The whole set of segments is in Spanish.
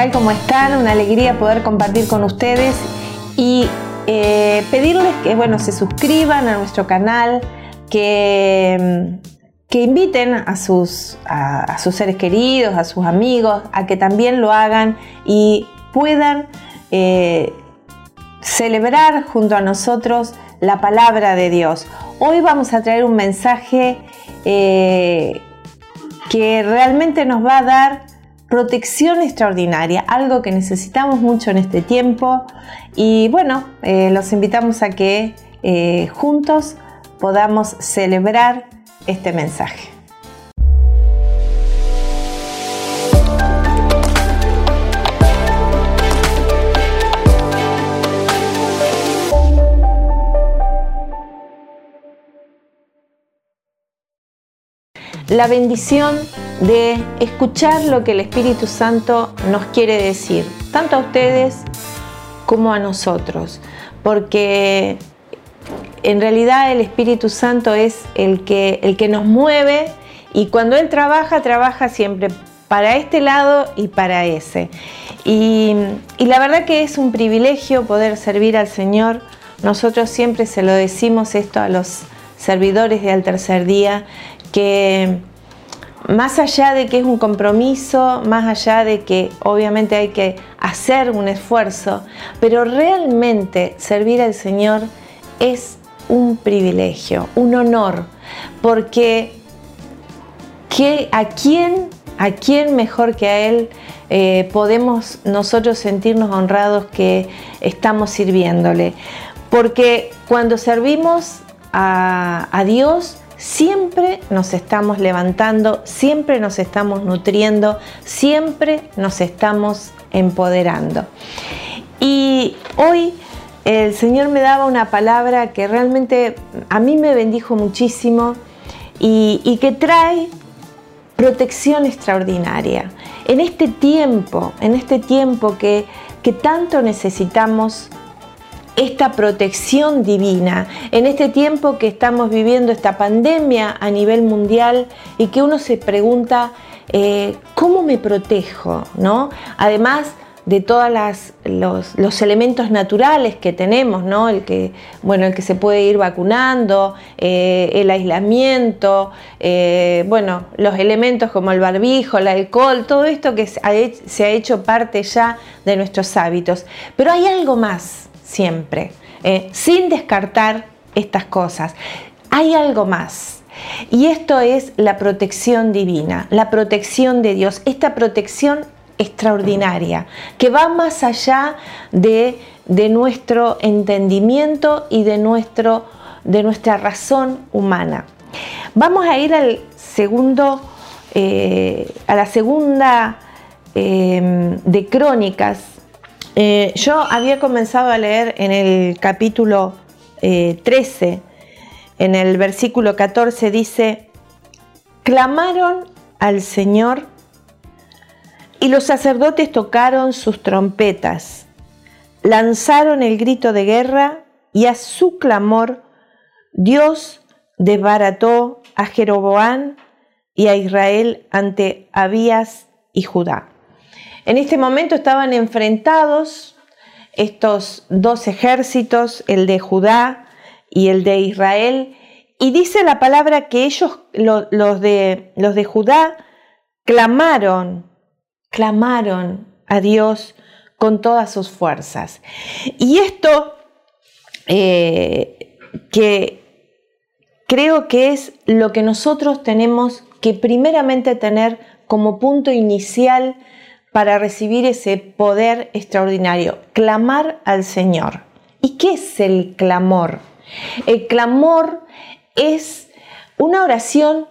¿Qué tal? ¿Cómo están? Una alegría poder compartir con ustedes y eh, pedirles que bueno, se suscriban a nuestro canal, que, que inviten a sus, a, sus seres queridos, a sus amigos, a que también lo hagan y puedan eh, celebrar junto a nosotros la palabra de Dios. Hoy vamos a traer un mensaje eh, que realmente nos va a dar protección extraordinaria, algo que necesitamos mucho en este tiempo. Y bueno, eh, los invitamos a que eh, juntos podamos celebrar este mensaje. La bendición de escuchar lo que el Espíritu Santo nos quiere decir, tanto a ustedes como a nosotros, porque en realidad el Espíritu Santo es el que, el que nos mueve y cuando Él trabaja, trabaja siempre para este lado y para ese. Y, y la verdad que es un privilegio poder servir al Señor. Nosotros siempre se lo decimos esto a los servidores de al tercer día, que más allá de que es un compromiso, más allá de que obviamente hay que hacer un esfuerzo, pero realmente servir al Señor es un privilegio, un honor, porque a quién, a quién mejor que a Él eh, podemos nosotros sentirnos honrados que estamos sirviéndole, porque cuando servimos a Dios siempre nos estamos levantando, siempre nos estamos nutriendo, siempre nos estamos empoderando. Y hoy el Señor me daba una palabra que realmente a mí me bendijo muchísimo y, que trae protección extraordinaria. En este tiempo, en este tiempo que, que tanto necesitamos esta protección divina en este tiempo que estamos viviendo esta pandemia a nivel mundial y que uno se pregunta eh, cómo me protejo, ¿no? Además de todos los, elementos naturales que tenemos, ¿no? El que, bueno, el que se puede ir vacunando, eh, el aislamiento, eh, bueno, los elementos como el barbijo, el alcohol, todo esto que se ha hecho parte ya de nuestros hábitos. Pero hay algo más, siempre, eh, sin descartar estas cosas. Hay algo más. Y esto es la protección divina, la protección de Dios, esta protección extraordinaria, que va más allá de, nuestro entendimiento y de, nuestro, de nuestra razón humana. Vamos a ir al segundo, eh, a la segunda eh, de Crónicas, eh, yo había comenzado a leer en el capítulo 13, eh, en el versículo 14 dice, clamaron al Señor y los sacerdotes tocaron sus trompetas, lanzaron el grito de guerra y a su clamor Dios desbarató a Jeroboán y a Israel ante Abías y Judá. En este momento estaban enfrentados estos dos ejércitos, el de Judá y el de Israel, y dice la palabra que ellos, los, de, los de Judá, clamaron, clamaron a Dios con todas sus fuerzas. Y esto eh, que creo que es lo que nosotros tenemos que primeramente tener como punto inicial para recibir ese poder extraordinario, clamar al Señor. ¿Y qué es el clamor? El clamor es una oración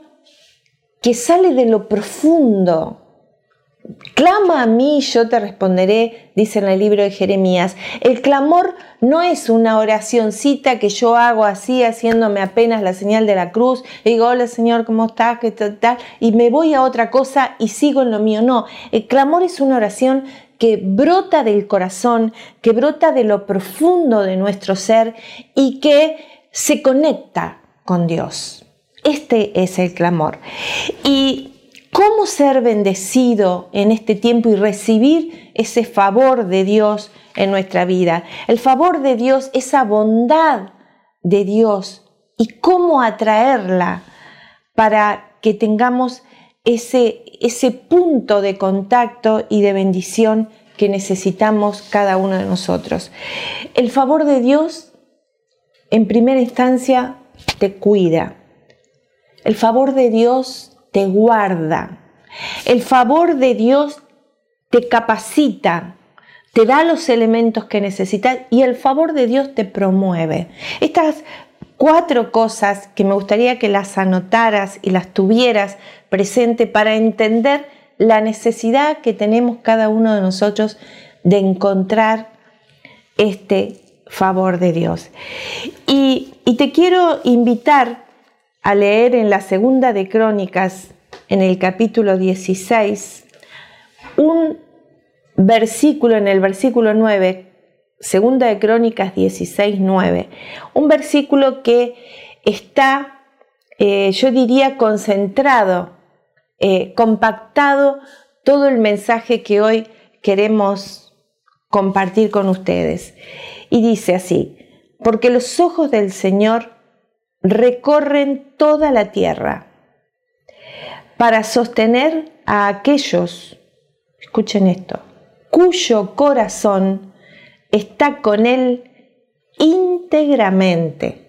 que sale de lo profundo, Clama a mí, yo te responderé, dice en el libro de Jeremías. El clamor no es una oracióncita que yo hago así, haciéndome apenas la señal de la cruz, y digo, hola Señor, ¿cómo estás? ¿Qué tal? Y me voy a otra cosa y sigo en lo mío. No, el clamor es una oración que brota del corazón, que brota de lo profundo de nuestro ser y que se conecta con Dios. Este es el clamor. Y cómo ser bendecido en este tiempo y recibir ese favor de Dios en nuestra vida. El favor de Dios, esa bondad de Dios y cómo atraerla para que tengamos ese, ese punto de contacto y de bendición que necesitamos cada uno de nosotros. El favor de Dios, en primera instancia, te cuida. El favor de Dios te guarda. El favor de Dios te capacita, te da los elementos que necesitas y el favor de Dios te promueve. Estas cuatro cosas que me gustaría que las anotaras y las tuvieras presente para entender la necesidad que tenemos cada uno de nosotros de encontrar este favor de Dios. Y, y te quiero invitar a leer en la segunda de Crónicas, en el capítulo 16, un versículo en el versículo 9 Segunda de Crónicas 16, 9. Un versículo que está, eh, yo diría, concentrado, eh, compactado todo el mensaje que hoy queremos compartir con ustedes. Y dice así, porque los ojos del Señor recorren toda la tierra para sostener a aquellos, escuchen esto, cuyo corazón está con Él íntegramente.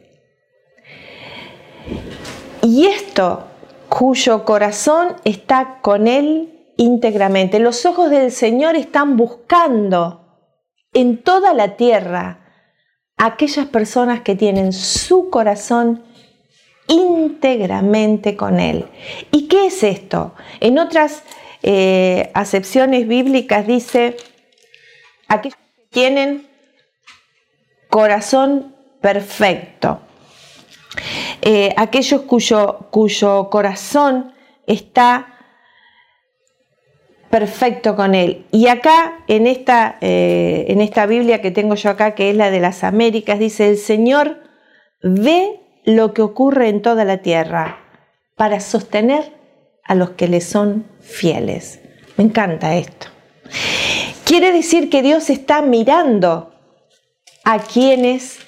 Y esto, cuyo corazón está con Él íntegramente. Los ojos del Señor están buscando en toda la tierra aquellas personas que tienen su corazón íntegramente con Él. ¿Y qué es esto? En otras eh, acepciones bíblicas dice, aquellos tienen corazón perfecto. Eh, aquellos cuyo, cuyo corazón está perfecto con él. Y acá, en esta, eh, en esta Biblia que tengo yo acá, que es la de las Américas, dice, el Señor ve lo que ocurre en toda la tierra para sostener a los que le son fieles. Me encanta esto. Quiere decir que Dios está mirando a quienes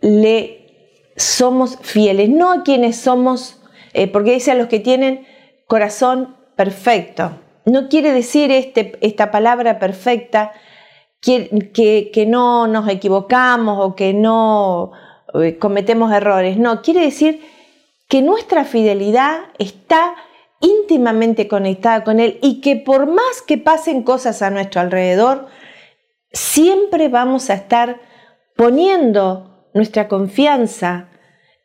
le somos fieles, no a quienes somos, eh, porque dice a los que tienen corazón perfecto. No quiere decir este, esta palabra perfecta que, que, no nos equivocamos o que no eh, cometemos errores. No, quiere decir que nuestra fidelidad está íntimamente conectada con Él y que por más que pasen cosas a nuestro alrededor, siempre vamos a estar poniendo nuestra confianza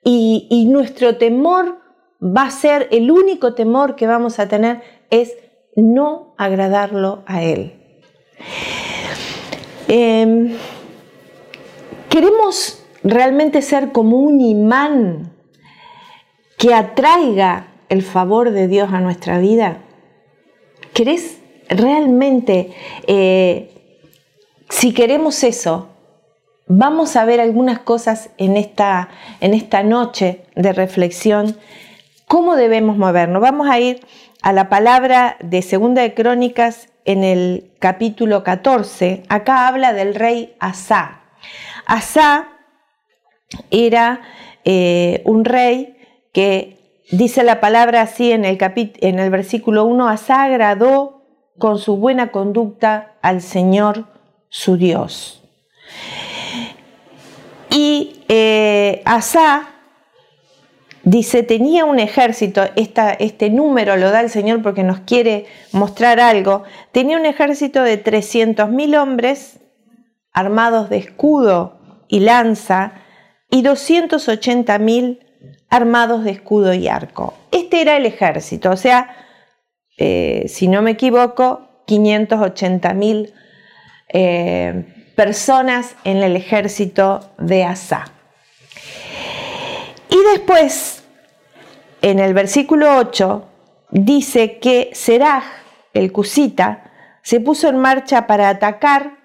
y, nuestro temor va a ser, el único temor que vamos a tener es no agradarlo a Él. Em, queremos realmente ser como un imán que atraiga el favor de Dios a nuestra vida? ¿Querés realmente, eh, si queremos eso, vamos a ver algunas cosas en esta, en esta noche de reflexión, cómo debemos movernos? Vamos a ir a la palabra de Segunda de Crónicas en el capítulo 14. Acá habla del rey Asá. Asá era eh, un rey que Dice la palabra así en el, en el versículo 1, Asá agradó con su buena conducta al Señor su Dios. Y eh, Asá dice, tenía un ejército, este número lo da el Señor porque nos quiere mostrar algo, tenía un ejército de 300.000 hombres armados de escudo y lanza y 280.000 armados de escudo y arco. Este era el ejército, o sea, eh, si no me equivoco, 580 mil eh, personas en el ejército de Asa. Y después, en el versículo 8, dice que Seraj, el cusita, se puso en marcha para atacar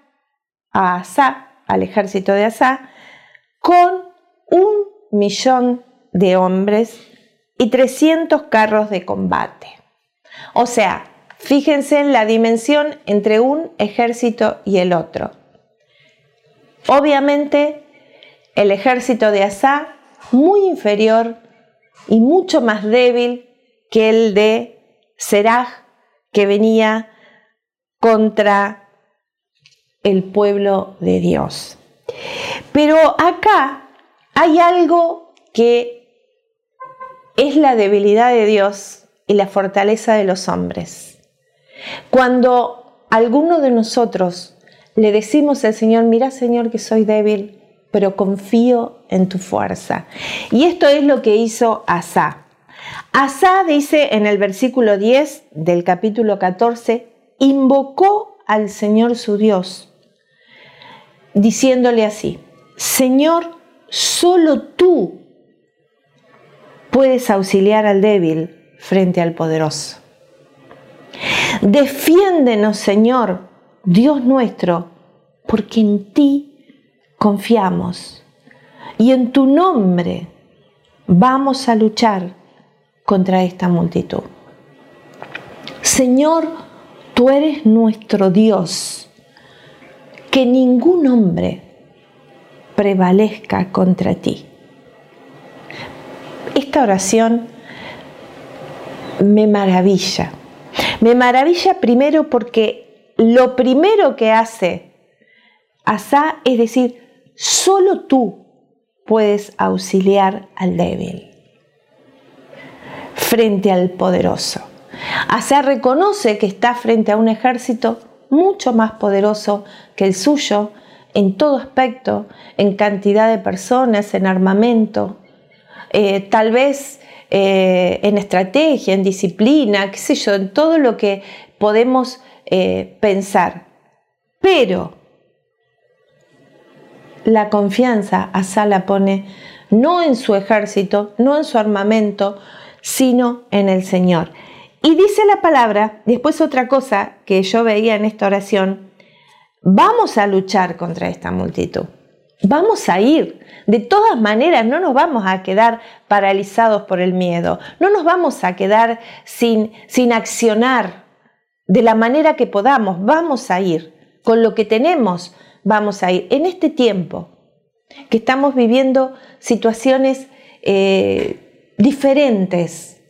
a Asa, al ejército de Asa, con un millón de hombres y 300 carros de combate. O sea, fíjense en la dimensión entre un ejército y el otro. Obviamente, el ejército de Asa muy inferior y mucho más débil que el de Seraj, que venía contra el pueblo de Dios. Pero acá hay algo que es la debilidad de Dios y la fortaleza de los hombres. Cuando alguno de nosotros le decimos al Señor, mira Señor que soy débil, pero confío en tu fuerza. Y esto es lo que hizo Asa. Asa dice en el versículo 10 del capítulo 14, invocó al Señor su Dios, diciéndole así, Señor, solo tú puedes auxiliar al débil frente al poderoso. Defiéndenos, Señor, Dios nuestro, porque en ti confiamos y en tu nombre vamos a luchar contra esta multitud. Señor, tú eres nuestro Dios, que ningún hombre prevalezca contra ti. Esta oración me maravilla. Me maravilla primero porque lo primero que hace Asa es decir, solo tú puedes auxiliar al débil frente al poderoso. Asa reconoce que está frente a un ejército mucho más poderoso que el suyo en todo aspecto, en cantidad de personas, en armamento, eh, tal vez eh, en estrategia, en disciplina, qué sé yo, en todo lo que podemos eh, pensar. Pero la confianza Asa la pone no en su ejército, no en su armamento, sino en el Señor. Y dice la palabra, después otra cosa que yo veía en esta oración, vamos a luchar contra esta multitud. Vamos a ir. De todas maneras, no nos vamos a quedar paralizados por el miedo. No nos vamos a quedar sin, sin accionar de la manera que podamos. Vamos a ir. Con lo que tenemos, vamos a ir. En este tiempo que estamos viviendo situaciones eh, diferentes.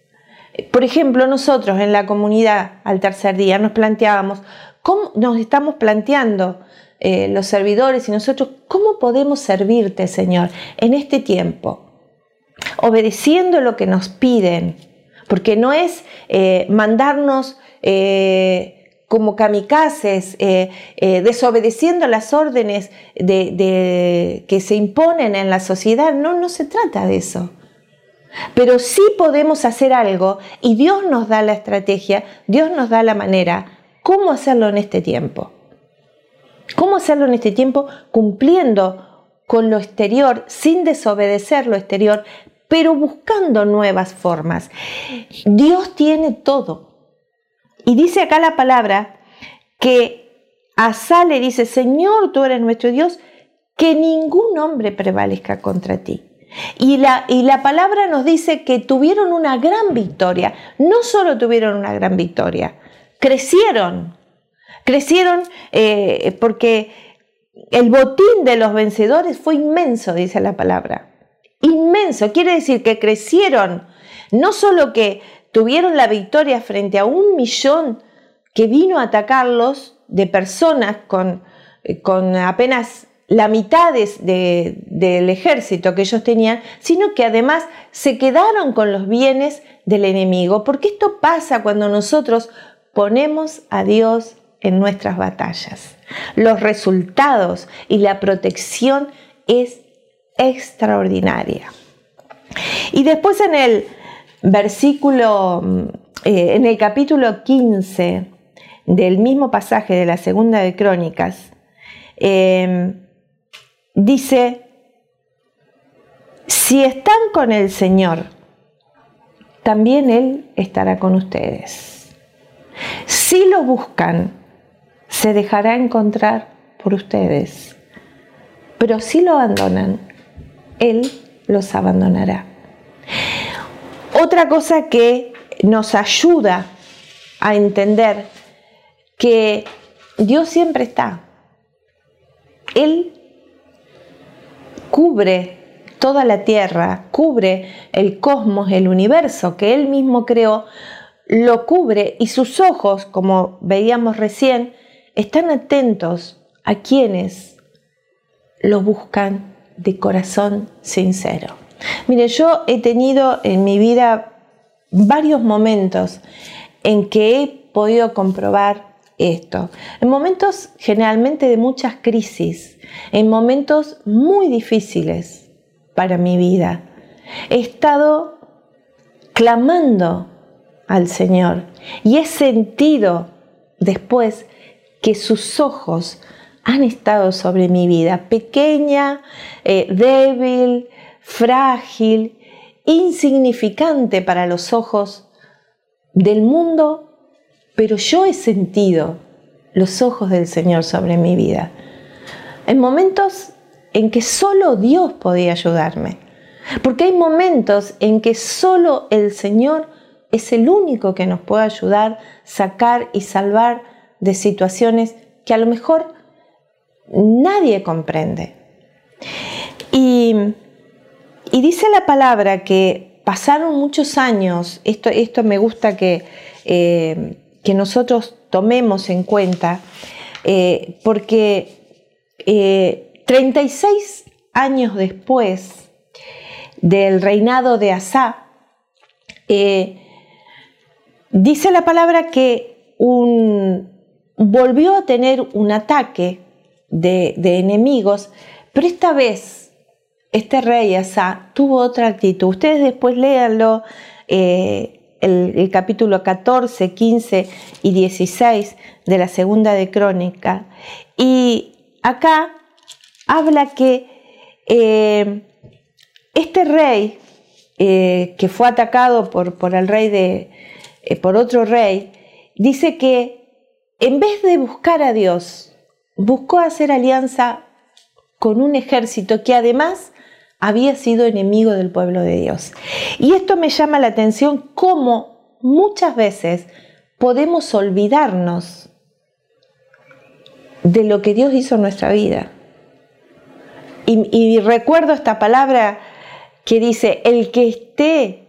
Por ejemplo, nosotros en la comunidad al tercer día nos planteábamos, ¿cómo nos estamos planteando eh, los servidores y nosotros, cómo podemos servirte, Señor, en este tiempo? Obedeciendo lo que nos piden, porque no es eh, mandarnos como kamikazes, desobedeciendo las órdenes que se imponen en la sociedad. No, no se trata de eso. Pero sí podemos hacer algo y Dios nos da la estrategia, Dios nos da la manera, cómo hacerlo en este tiempo. ¿Cómo hacerlo en este tiempo cumpliendo con lo exterior, sin desobedecer lo exterior, pero buscando nuevas formas? Dios tiene todo. Y dice acá la palabra que a le dice, Señor, tú eres nuestro Dios, que ningún hombre prevalezca contra ti. Y la, y la palabra nos dice que tuvieron una gran victoria. No solo tuvieron una gran victoria, crecieron. Crecieron eh, porque el botín de los vencedores fue inmenso, dice la palabra. Inmenso. Quiere decir que crecieron. No solo que tuvieron la victoria frente a un millón que vino a atacarlos de personas con, con apenas la mitad del ejército que ellos tenían, sino que además se quedaron con los bienes del enemigo, porque esto pasa cuando nosotros ponemos a Dios en nuestras batallas. Los resultados y la protección es extraordinaria. Y después en el versículo, eh, en el capítulo 15 del mismo pasaje de la segunda de Crónicas, eh, dice, si están con el Señor, también Él estará con ustedes. Si lo buscan, se dejará encontrar por ustedes. Pero si lo abandonan, Él los abandonará. Otra cosa que nos ayuda a entender que Dios siempre está. Él cubre toda la tierra, cubre el cosmos, el universo que Él mismo creó, lo cubre y sus ojos, como veíamos recién, están atentos a quienes lo buscan de corazón sincero. Mire, yo he tenido en mi vida varios momentos en que he podido comprobar esto. En momentos generalmente de muchas crisis, en momentos muy difíciles para mi vida. He estado clamando al Señor y he sentido después que sus ojos han estado sobre mi vida, pequeña, eh, débil, frágil, insignificante para los ojos del mundo, pero yo he sentido los ojos del Señor sobre mi vida. En momentos en que solo Dios podía ayudarme. Porque hay momentos en que solo el Señor es el único que nos puede ayudar, sacar y salvar de situaciones que a lo mejor nadie comprende. Y, dice la palabra que pasaron muchos años, esto, esto me gusta que, eh, que nosotros tomemos en cuenta, eh, porque 36 eh, años después del reinado de Asa, dice la palabra que volvió a tener un ataque de, enemigos, pero esta vez este rey Asa tuvo otra actitud. Ustedes después léanlo, eh, el, capítulo 14, 15 y 16 de la segunda de Crónica. Y acá habla que eh, este rey, eh, que fue atacado por, por el rey de, por otro rey, dice que en vez de buscar a Dios, buscó hacer alianza con un ejército que además había sido enemigo del pueblo de Dios. Y esto me llama la atención cómo muchas veces podemos olvidarnos de lo que Dios hizo en nuestra vida. Y, recuerdo esta palabra que dice, el que esté,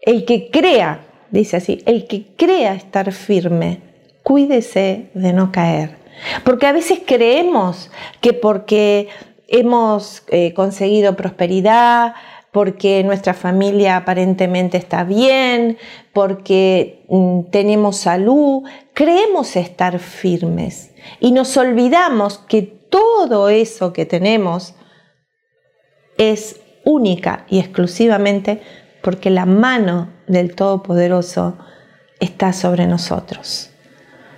el que crea, dice así, el que crea estar firme, cuídese de no caer. Porque a veces creemos que porque hemos eh, conseguido prosperidad, porque nuestra familia aparentemente está bien, porque mm, tenemos salud, creemos estar firmes y nos olvidamos que todo eso que tenemos es única y exclusivamente porque la mano del Todopoderoso está sobre nosotros.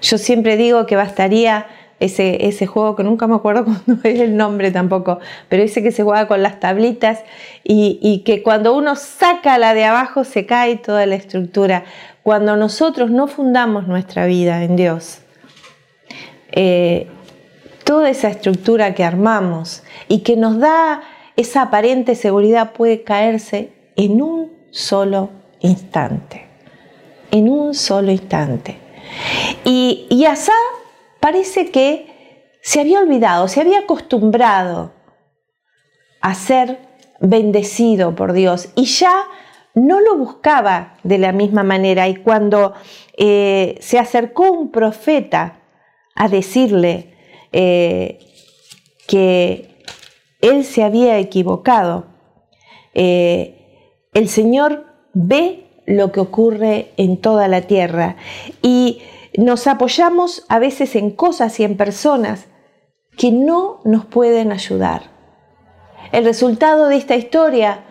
Yo siempre digo que bastaría ese, ese juego que nunca me acuerdo cuándo es el nombre tampoco, pero ese que se juega con las tablitas y, que cuando uno saca la de abajo se cae toda la estructura. Cuando nosotros no fundamos nuestra vida en Dios, eh, toda esa estructura que armamos y que nos da esa aparente seguridad puede caerse en un solo instante. En un solo instante. Y, y parece que se había olvidado, se había acostumbrado a ser bendecido por Dios y ya no lo buscaba de la misma manera. Y cuando eh, se acercó un profeta a decirle eh, que él se había equivocado, eh, el Señor ve lo que ocurre en toda la tierra. Y nos apoyamos a veces en cosas y en personas que no nos pueden ayudar. El resultado de esta historia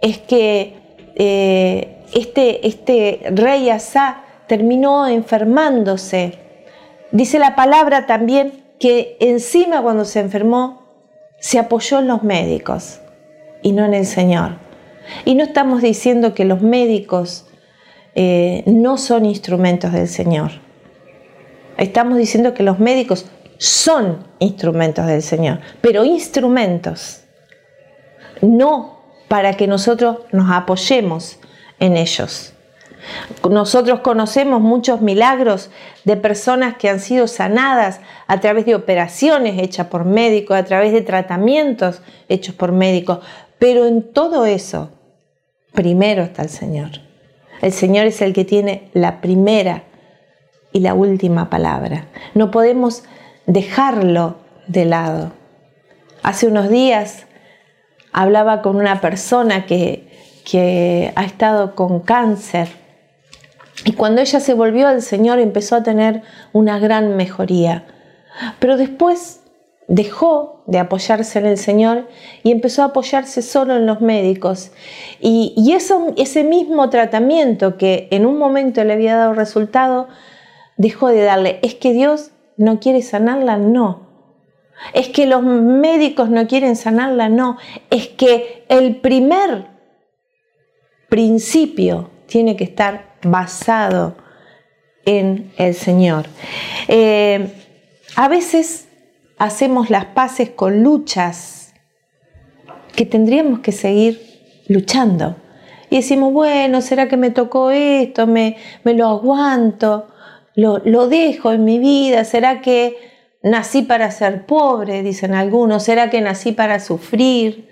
es que eh, este, este rey Asa terminó enfermándose. Dice la palabra también que encima cuando se enfermó se apoyó en los médicos y no en el Señor. Y no estamos diciendo que los médicos eh, no son instrumentos del Señor. Estamos diciendo que los médicos son instrumentos del Señor, pero instrumentos, no para que nosotros nos apoyemos en ellos. Nosotros conocemos muchos milagros de personas que han sido sanadas a través de operaciones hechas por médicos, a través de tratamientos hechos por médicos, pero en todo eso, primero está el Señor. El Señor es el que tiene la primera y la última palabra. No podemos dejarlo de lado. Hace unos días hablaba con una persona que, que ha estado con cáncer y cuando ella se volvió al Señor empezó a tener una gran mejoría. Pero después dejó de apoyarse en el Señor y empezó a apoyarse solo en los médicos. Y, eso, ese mismo tratamiento que en un momento le había dado resultado, dejó de darle. ¿Es que Dios no quiere sanarla? No. ¿Es que los médicos no quieren sanarla? No. Es que el primer principio tiene que estar basado en el Señor. Eh, a veces hacemos las paces con luchas que tendríamos que seguir luchando. Y decimos, bueno, ¿será que me tocó esto? ¿Me, me lo aguanto? Lo, dejo en mi vida? ¿Será que nací para ser pobre? Dicen algunos. ¿Será que nací para sufrir?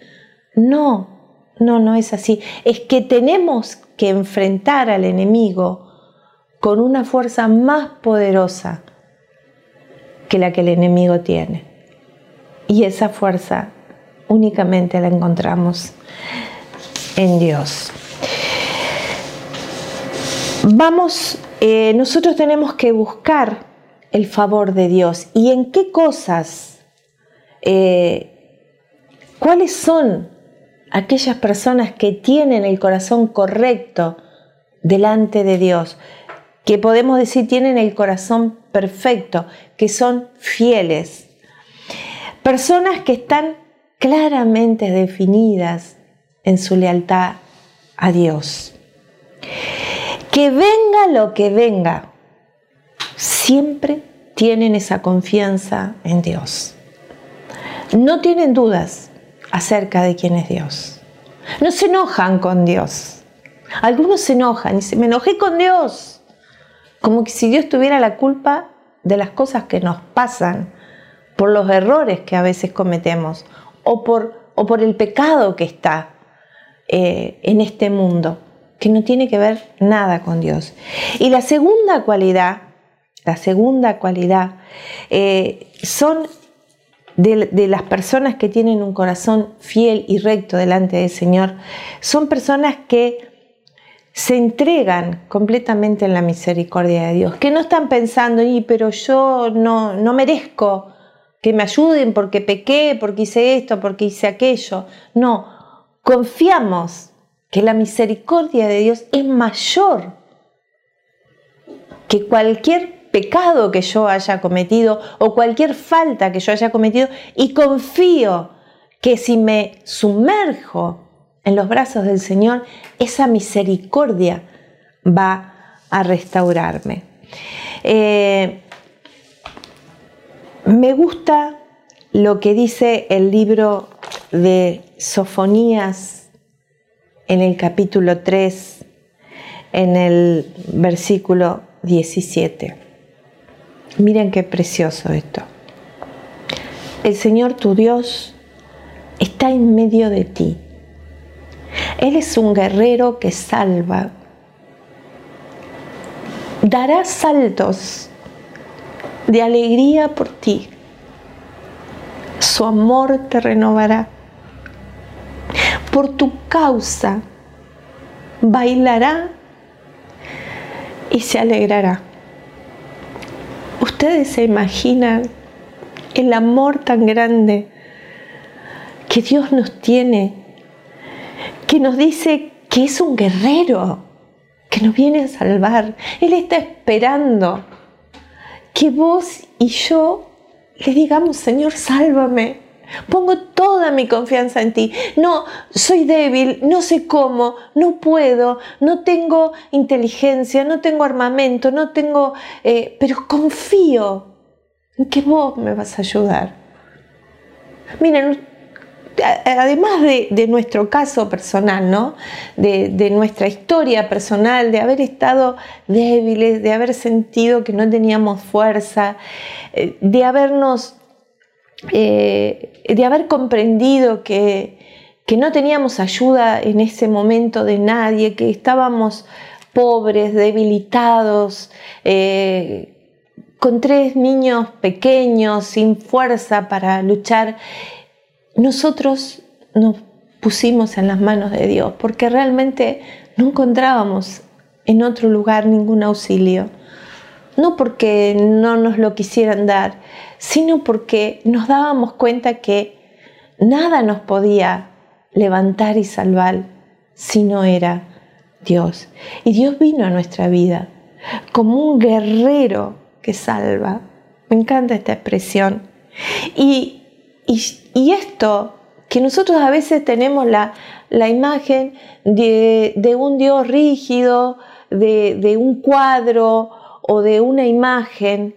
No, no, no es así. Es que tenemos que enfrentar al enemigo con una fuerza más poderosa que la que el enemigo tiene. Y esa fuerza únicamente la encontramos en Dios. Vamos, eh, nosotros tenemos que buscar el favor de Dios. ¿Y en qué cosas? Eh, ¿Cuáles son aquellas personas que tienen el corazón correcto delante de Dios? Que podemos decir tienen el corazón perfecto, que son fieles. Personas que están claramente definidas en su lealtad a Dios. Que venga lo que venga, siempre tienen esa confianza en Dios. No tienen dudas acerca de quién es Dios. No se enojan con Dios. Algunos se enojan y se me enojé con Dios. Como que si Dios tuviera la culpa de las cosas que nos pasan, por los errores que a veces cometemos o por, el pecado que está eh, en este mundo, que no tiene que ver nada con Dios. Y la segunda cualidad, la segunda cualidad, eh, son de, de, las personas que tienen un corazón fiel y recto delante del Señor, son personas que se entregan completamente en la misericordia de Dios, que no están pensando, y pero yo no, no merezco que me ayuden porque pequé, porque hice esto, porque hice aquello. No, confiamos que la misericordia de Dios es mayor que cualquier pecado que yo haya cometido o cualquier falta que yo haya cometido y confío que si me sumerjo en los brazos del Señor, esa misericordia va a restaurarme. Eh, me gusta lo que dice el libro de Sofonías en el capítulo 3, en el versículo 17. Miren qué precioso esto. El Señor tu Dios está en medio de ti él es un guerrero que salva. Dará saltos de alegría por ti. Su amor te renovará. Por tu causa bailará y se alegrará. Ustedes se imaginan el amor tan grande que Dios nos tiene que nos dice que es un guerrero, que nos viene a salvar. Él está esperando que vos y yo le digamos, Señor, sálvame. Pongo toda mi confianza en ti. No, soy débil, no sé cómo, no puedo, no tengo inteligencia, no tengo armamento, no tengo... Eh, pero confío en que vos me vas a ayudar. Miren, además de, nuestro caso personal, ¿no? De, nuestra historia personal, de haber estado débiles, de haber sentido que no teníamos fuerza, eh, de habernos, eh, de haber comprendido que, que no teníamos ayuda en ese momento de nadie, que estábamos pobres, debilitados, eh, con tres niños pequeños, sin fuerza para luchar nosotros nos pusimos en las manos de Dios porque realmente no encontrábamos en otro lugar ningún auxilio. No porque no nos lo quisieran dar, sino porque nos dábamos cuenta que nada nos podía levantar y salvar si no era Dios. Y Dios vino a nuestra vida como un guerrero que salva. Me encanta esta expresión. Y y, esto, que nosotros a veces tenemos la, imagen de, un Dios rígido, de, un cuadro o de una imagen,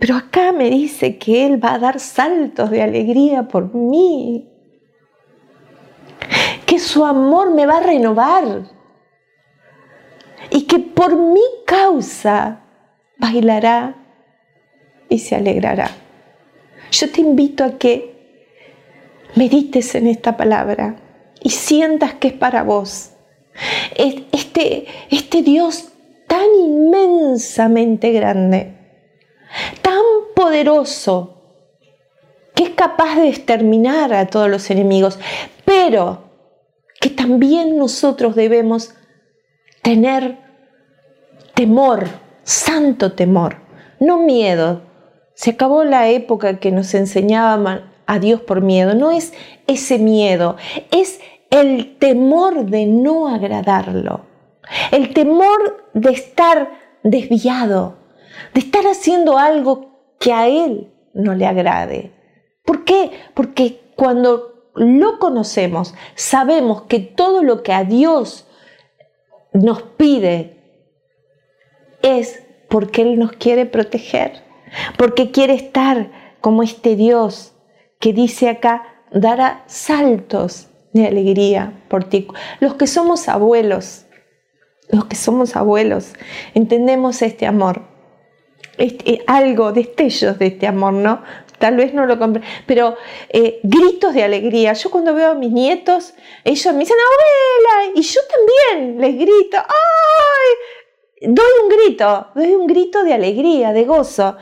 pero acá me dice que Él va a dar saltos de alegría por mí, que su amor me va a renovar y que por mi causa bailará y se alegrará. Yo te invito a que medites en esta palabra y sientas que es para vos. Este, este Dios tan inmensamente grande, tan poderoso, que es capaz de exterminar a todos los enemigos, pero que también nosotros debemos tener temor, santo temor, no miedo, se acabó la época que nos enseñaban a Dios por miedo. No es ese miedo, es el temor de no agradarlo. El temor de estar desviado, de estar haciendo algo que a Él no le agrade. ¿Por qué? Porque cuando lo conocemos, sabemos que todo lo que a Dios nos pide es porque Él nos quiere proteger porque quiere estar como este Dios que dice acá, dará saltos de alegría por ti. Los que somos abuelos, los que somos abuelos, entendemos este amor, este, algo, destellos de este amor, ¿no? Tal vez no lo compré, pero eh, gritos de alegría. Yo cuando veo a mis nietos, ellos me dicen, abuela, y yo también les grito, ¡ay! doy un grito, doy un grito de alegría, de gozo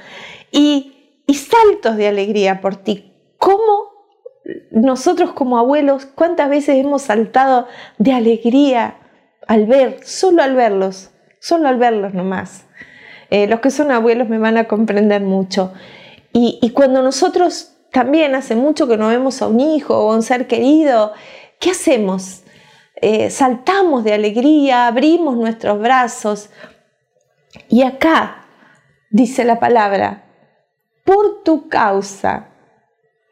y, y saltos de alegría por ti. ¿Cómo nosotros como abuelos, cuántas veces hemos saltado de alegría al ver, solo al verlos, solo al verlos nomás? Eh, los que son abuelos me van a comprender mucho. Y, y, cuando nosotros también hace mucho que no vemos a un hijo o a un ser querido, ¿qué hacemos? Eh, saltamos de alegría, abrimos nuestros brazos. Y acá dice la palabra, por tu causa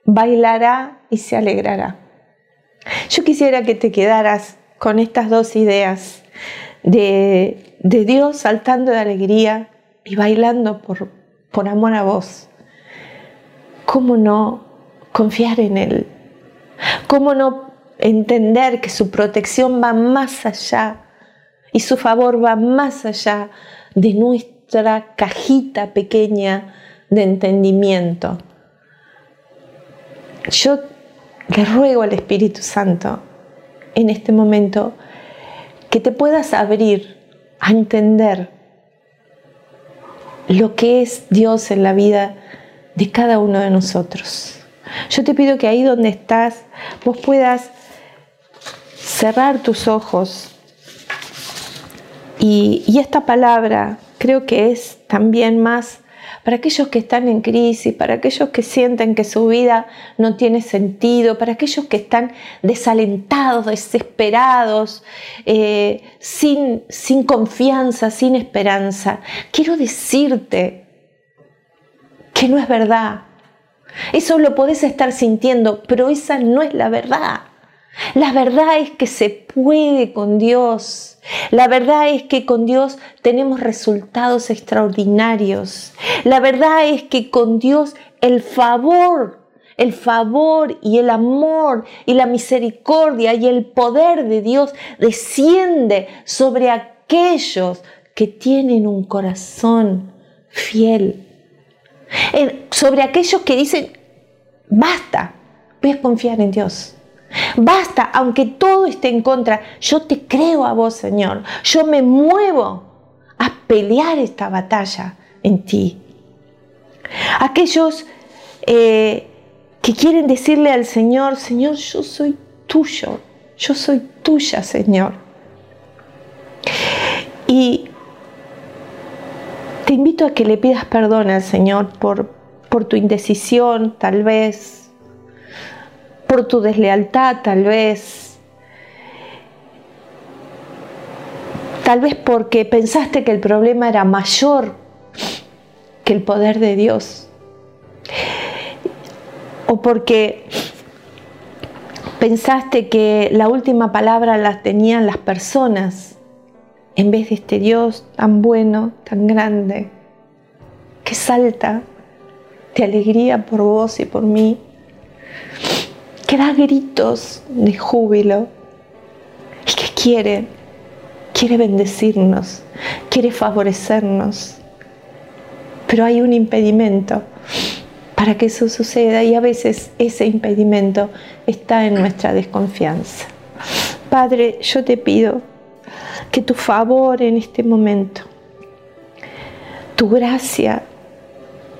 bailará y se alegrará. Yo quisiera que te quedaras con estas dos ideas de, Dios saltando de alegría y bailando por, amor a vos. ¿Cómo no confiar en Él? ¿Cómo no entender que su protección va más allá y su favor va más allá de nuestra cajita pequeña de entendimiento. Yo le ruego al Espíritu Santo en este momento que te puedas abrir a entender lo que es Dios en la vida de cada uno de nosotros. Yo te pido que ahí donde estás vos puedas cerrar tus ojos. Y, esta palabra creo que es también más para aquellos que están en crisis, para aquellos que sienten que su vida no tiene sentido, para aquellos que están desalentados, desesperados, eh, sin, sin confianza, sin esperanza. Quiero decirte que no es verdad. Eso lo podés estar sintiendo, pero esa no es la verdad. La verdad es que se puede con Dios. La verdad es que con Dios tenemos resultados extraordinarios. La verdad es que con Dios el favor el favor y el amor y la misericordia y el poder de Dios desciende sobre aquellos que tienen un corazón fiel. Sobre aquellos que dicen, basta, voy a confiar en Dios. Basta, aunque todo esté en contra, yo te creo a vos, Señor. Yo me muevo a pelear esta batalla en ti. Aquellos eh, que quieren decirle al Señor, Señor, yo soy tuyo, yo soy tuya, Señor. Y te invito a que le pidas perdón al Señor por, por tu indecisión, tal vez, por tu deslealtad, tal vez, tal vez porque pensaste que el problema era mayor que el poder de Dios, o porque pensaste que la última palabra la tenían las personas en vez de este Dios tan bueno, tan grande, que salta de alegría por vos y por mí, que da gritos de júbilo y que quiere, quiere bendecirnos, quiere favorecernos. Pero hay un impedimento para que eso suceda y a veces ese impedimento está en nuestra desconfianza. Padre, yo te pido que tu favor en este momento, tu gracia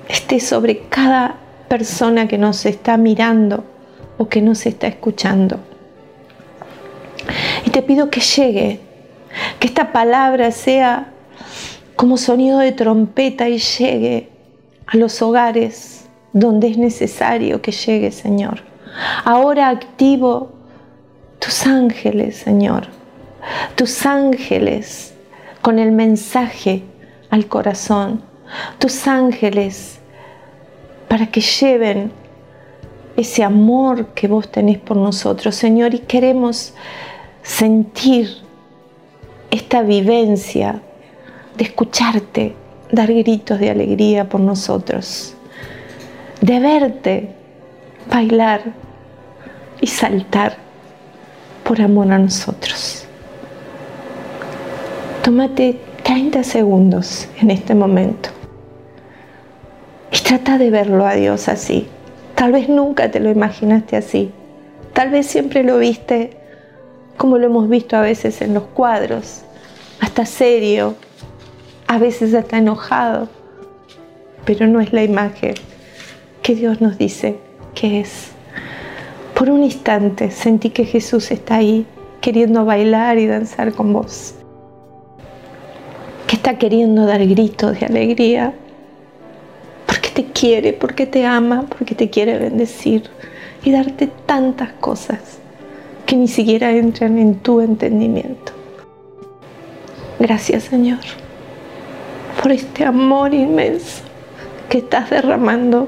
esté sobre cada persona que nos está mirando o que nos está escuchando. Y te pido que llegue, que esta palabra sea como sonido de trompeta y llegue a los hogares donde es necesario que llegue, Señor. Ahora activo tus ángeles, Señor tus ángeles con el mensaje al corazón, tus ángeles para que lleven ese amor que vos tenés por nosotros, Señor, y queremos sentir esta vivencia de escucharte dar gritos de alegría por nosotros, de verte bailar y saltar por amor a nosotros. Tómate 30 segundos en este momento y trata de verlo a Dios así. Tal vez nunca te lo imaginaste así. Tal vez siempre lo viste como lo hemos visto a veces en los cuadros, hasta serio, a veces hasta enojado, pero no es la imagen que Dios nos dice que es. Por un instante sentí que Jesús está ahí queriendo bailar y danzar con vos está queriendo dar gritos de alegría, quiere, porque te ama, porque te quiere bendecir y darte tantas cosas que ni siquiera entran en tu entendimiento. Gracias Señor por este amor inmenso que estás derramando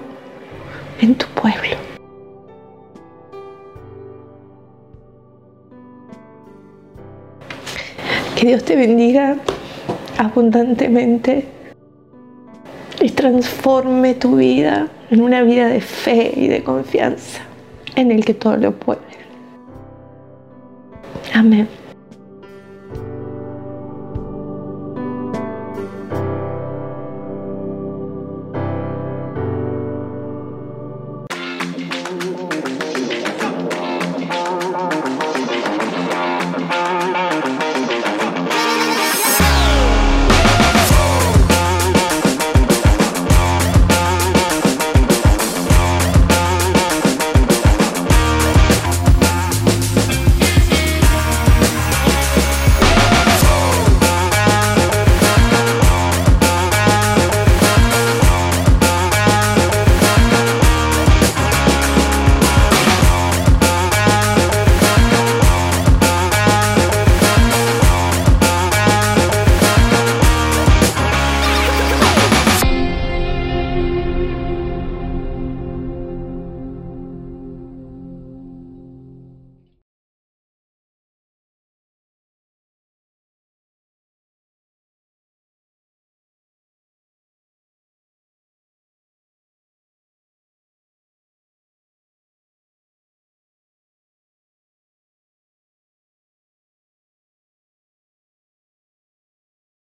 en tu pueblo. Que Dios te bendiga abundantemente y transforme tu vida en una vida de fe y de confianza en el que todo lo puede. Amén.